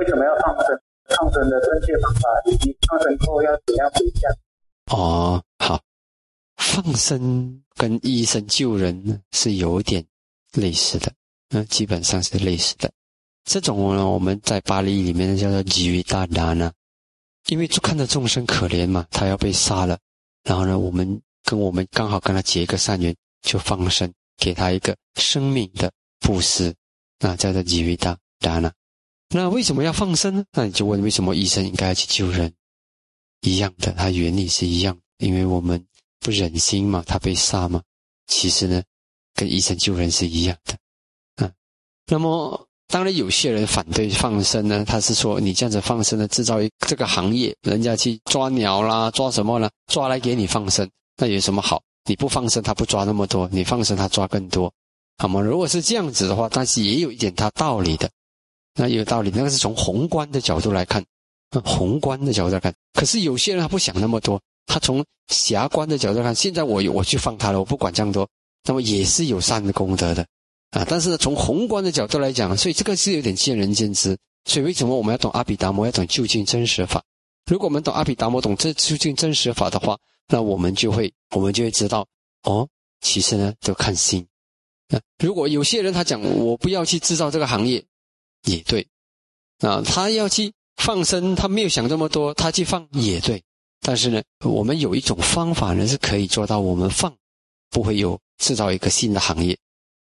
为什么要放生？放生的正确方法，以及放生后要怎样回向？哦，好，放生跟医生救人是有点类似的，嗯，基本上是类似的。这种呢，我们在巴黎里面叫做吉于大达呢，因为看到众生可怜嘛，他要被杀了，然后呢，我们跟我们刚好跟他结一个善缘，就放生，给他一个生命的布施，那叫做吉于大达呢。那为什么要放生呢？那你就问为什么医生应该要去救人？一样的，它原理是一样，因为我们不忍心嘛，他被杀嘛。其实呢，跟医生救人是一样的。嗯，那么当然有些人反对放生呢，他是说你这样子放生呢，制造一这个行业，人家去抓鸟啦，抓什么呢？抓来给你放生，那有什么好？你不放生，他不抓那么多；你放生，他抓更多。那么如果是这样子的话，但是也有一点他道理的。那有道理，那个是从宏观的角度来看，宏观的角度来看。可是有些人他不想那么多，他从狭观的角度看，现在我我去放他了，我不管这样多，那么也是有善的功德的啊。但是从宏观的角度来讲，所以这个是有点见仁见智。所以为什么我们要懂阿毗达摩，要懂究竟真实法？如果我们懂阿毗达摩，懂这究竟真实法的话，那我们就会我们就会知道，哦，其实呢，都看心。啊，如果有些人他讲我不要去制造这个行业。也对，啊，他要去放生，他没有想这么多，他去放也对。但是呢，我们有一种方法呢，是可以做到我们放不会有制造一个新的行业，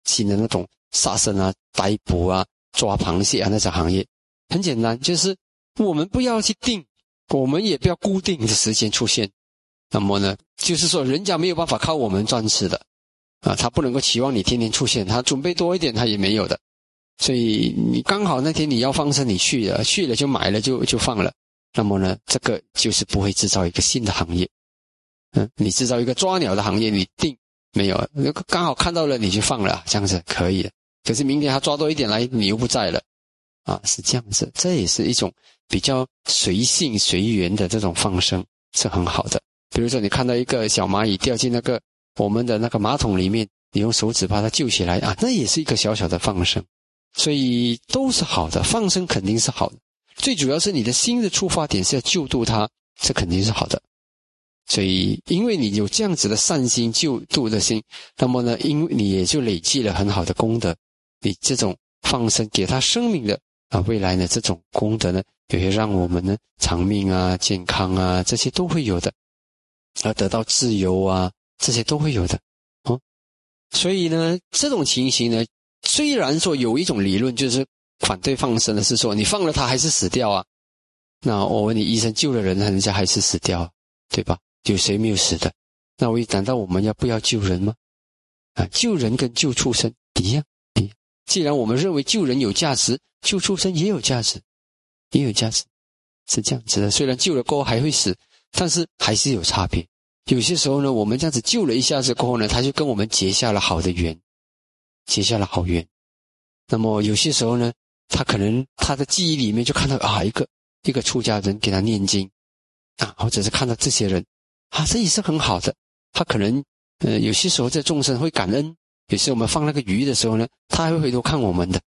新的那种杀生啊、逮捕啊、抓螃蟹啊那种行业。很简单，就是我们不要去定，我们也不要固定的时间出现。那么呢，就是说人家没有办法靠我们赚吃的，啊，他不能够期望你天天出现，他准备多一点他也没有的。所以你刚好那天你要放生，你去了，去了就买了就就放了。那么呢，这个就是不会制造一个新的行业。嗯，你制造一个抓鸟的行业，你定没有？刚好看到了你就放了，这样子可以。可是明天他抓多一点来，你又不在了，啊，是这样子。这也是一种比较随性随缘的这种放生，是很好的。比如说你看到一个小蚂蚁掉进那个我们的那个马桶里面，你用手指把它救起来啊，那也是一个小小的放生。所以都是好的，放生肯定是好的。最主要是你的心的出发点是要救度他，这肯定是好的。所以，因为你有这样子的善心救度的心，那么呢，因为你也就累积了很好的功德。你这种放生给他生命的啊，未来呢，这种功德呢，也会让我们呢长命啊、健康啊这些都会有的，而得到自由啊，这些都会有的。哦，所以呢，这种情形呢。虽然说有一种理论就是反对放生的，是说你放了他还是死掉啊？那我问你，医生救了人，人家还是死掉，对吧？有谁没有死的？那我难道我们要不要救人吗？啊，救人跟救畜生一样，一样。既然我们认为救人有价值，救畜生也有价值，也有价值，是这样子的。虽然救了过后还会死，但是还是有差别。有些时候呢，我们这样子救了一下子过后呢，他就跟我们结下了好的缘。结下了好缘，那么有些时候呢，他可能他的记忆里面就看到啊一个一个出家人给他念经，啊，或者是看到这些人，啊，这也是很好的。他可能呃有些时候在众生会感恩，有时我们放那个鱼的时候呢，他还会回头看我们的，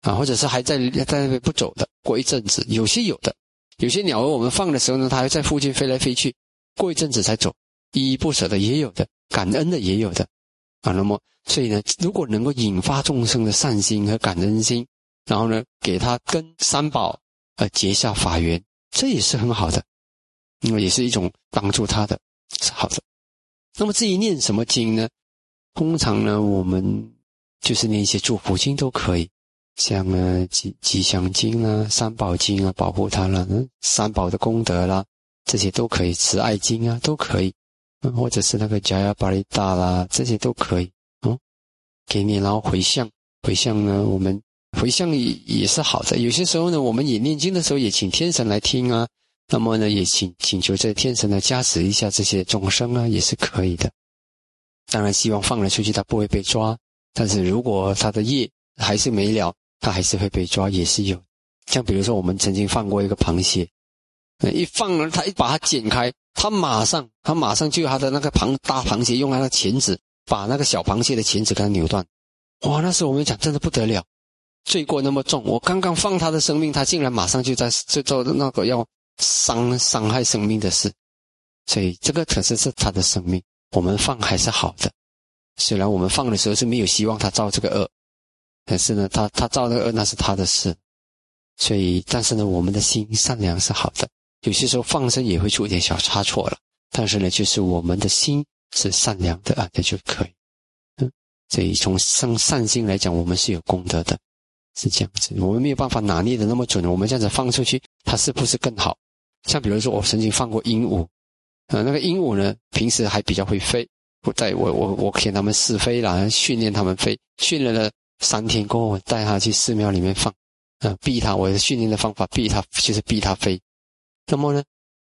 啊，或者是还在在那边不走的，过一阵子有些有的，有些鸟儿我们放的时候呢，它还在附近飞来飞去，过一阵子才走，依依不舍的也有的，感恩的也有的。啊，那么所以呢，如果能够引发众生的善心和感恩心，然后呢，给他跟三宝呃结下法缘，这也是很好的，那么也是一种帮助他的，是好的。那么至于念什么经呢？通常呢，我们就是念一些祝福经都可以，像呃吉吉祥经啊、三宝经啊，保护他了，嗯，三宝的功德啦，这些都可以，慈爱经啊，都可以。或者是那个加亚巴利达啦，这些都可以哦，给你，然后回向，回向呢，我们回向也也是好的。有些时候呢，我们也念经的时候，也请天神来听啊，那么呢，也请请求这天神来加持一下这些众生啊，也是可以的。当然，希望放了出去，他不会被抓。但是如果他的业还是没了，他还是会被抓，也是有。像比如说，我们曾经放过一个螃蟹，一放了，他一把它剪开。他马上，他马上就他的那个螃大螃蟹用那个钳子把那个小螃蟹的钳子给它扭断，哇！那时候我们讲真的不得了，罪过那么重，我刚刚放他的生命，他竟然马上就在就做那个要伤伤害生命的事，所以这个可是是他的生命，我们放还是好的。虽然我们放的时候是没有希望他造这个恶，但是呢，他他造这个恶那是他的事，所以但是呢，我们的心善良是好的。有些时候放生也会出一点小差错了，但是呢，就是我们的心是善良的啊，那就可以。嗯，所以从善善心来讲，我们是有功德的，是这样子。我们没有办法拿捏的那么准，我们这样子放出去，它是不是更好？像比如说，我曾经放过鹦鹉，啊，那个鹦鹉呢，平时还比较会飞。我带我我我给他们试飞了，训练他们飞，训练了三天过后，我带他去寺庙里面放，啊，逼他，我的训练的方法逼他，就是逼他飞。那么呢，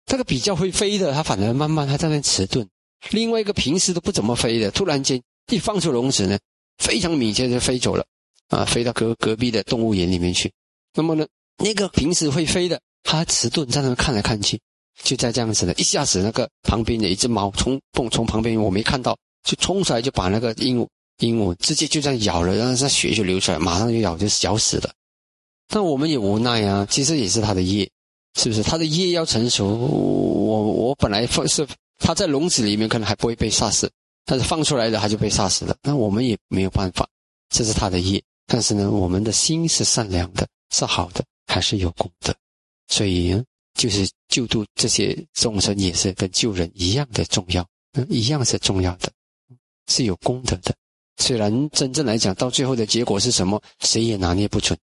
这个比较会飞的，它反而慢慢它在那迟钝；另外一个平时都不怎么飞的，突然间一放出笼子呢，非常敏捷就飞走了，啊，飞到隔隔壁的动物园里面去。那么呢，那个平时会飞的，它迟钝在那看来看去。就在这样子的，一下子那个旁边的一只猫从蹦从旁边我没看到，就冲出来就把那个鹦鹉鹦鹉直接就这样咬了，然后那血就流出来，马上就咬就咬死了。但我们也无奈啊，其实也是它的业，是不是？他的业要成熟，我我本来放是他在笼子里面可能还不会被杀死，但是放出来的他就被杀死了。那我们也没有办法，这是他的业。但是呢，我们的心是善良的，是好的，还是有功德，所以呢。就是救度这些众生，也是跟救人一样的重要，一样是重要的，是有功德的。虽然真正来讲，到最后的结果是什么，谁也拿捏不准，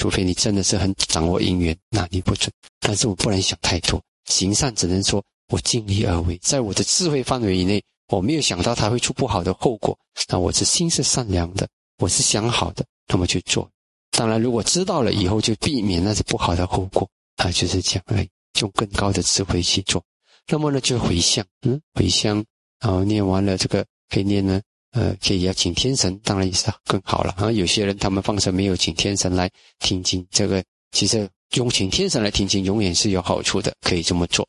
除非你真的是很掌握因缘，那你不准。但是我不能想太多，行善只能说我尽力而为，在我的智慧范围以内，我没有想到它会出不好的后果，那我是心是善良的，我是想好的，那么去做。当然，如果知道了以后，就避免那些不好的后果。啊，就是这样来用更高的智慧去做。那么呢，就回向，嗯，回向，然后念完了这个，可以念呢，呃，可以要请天神，当然也是更好了。啊，有些人他们放生没有请天神来听经，这个其实用请天神来听经永远是有好处的，可以这么做。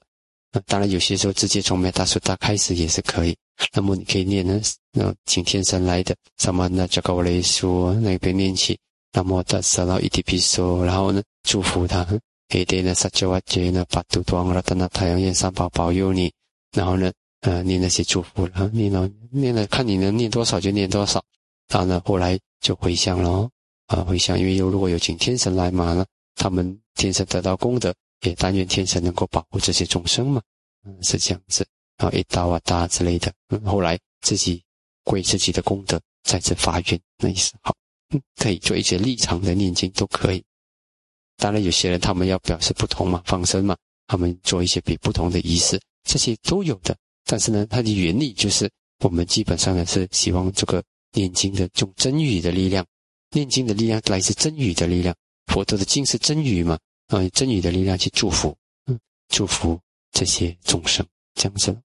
啊，当然有些时候直接从灭大苏大开始也是可以。那么你可以念呢，那请天神来的，什么呢？这个我来说，那边念起，那么的舍到一地皮说，然后呢，祝福他。给点呢，撒娇啊，接呢，把度端了，等到太阳焰三宝保佑你，然后呢，呃，念那些祝福了，念了念了，看你能念多少就念多少，然后呢，后来就回向了，啊，回向，因为有如果有请天神来嘛呢，他们天神得到功德，也但愿天神能够保护这些众生嘛，嗯，是这样子，然后一刀啊大之类的，后来自己归自己的功德，再次发愿，那意思好，嗯，可以做一些立场的念经都可以。当然，有些人他们要表示不同嘛，放生嘛，他们做一些比不同的仪式，这些都有的。但是呢，它的原理就是，我们基本上呢是希望这个念经的用真语的力量，念经的力量来自真语的力量。佛陀的经是真语嘛，啊，真语的力量去祝福，嗯，祝福这些众生，这样子。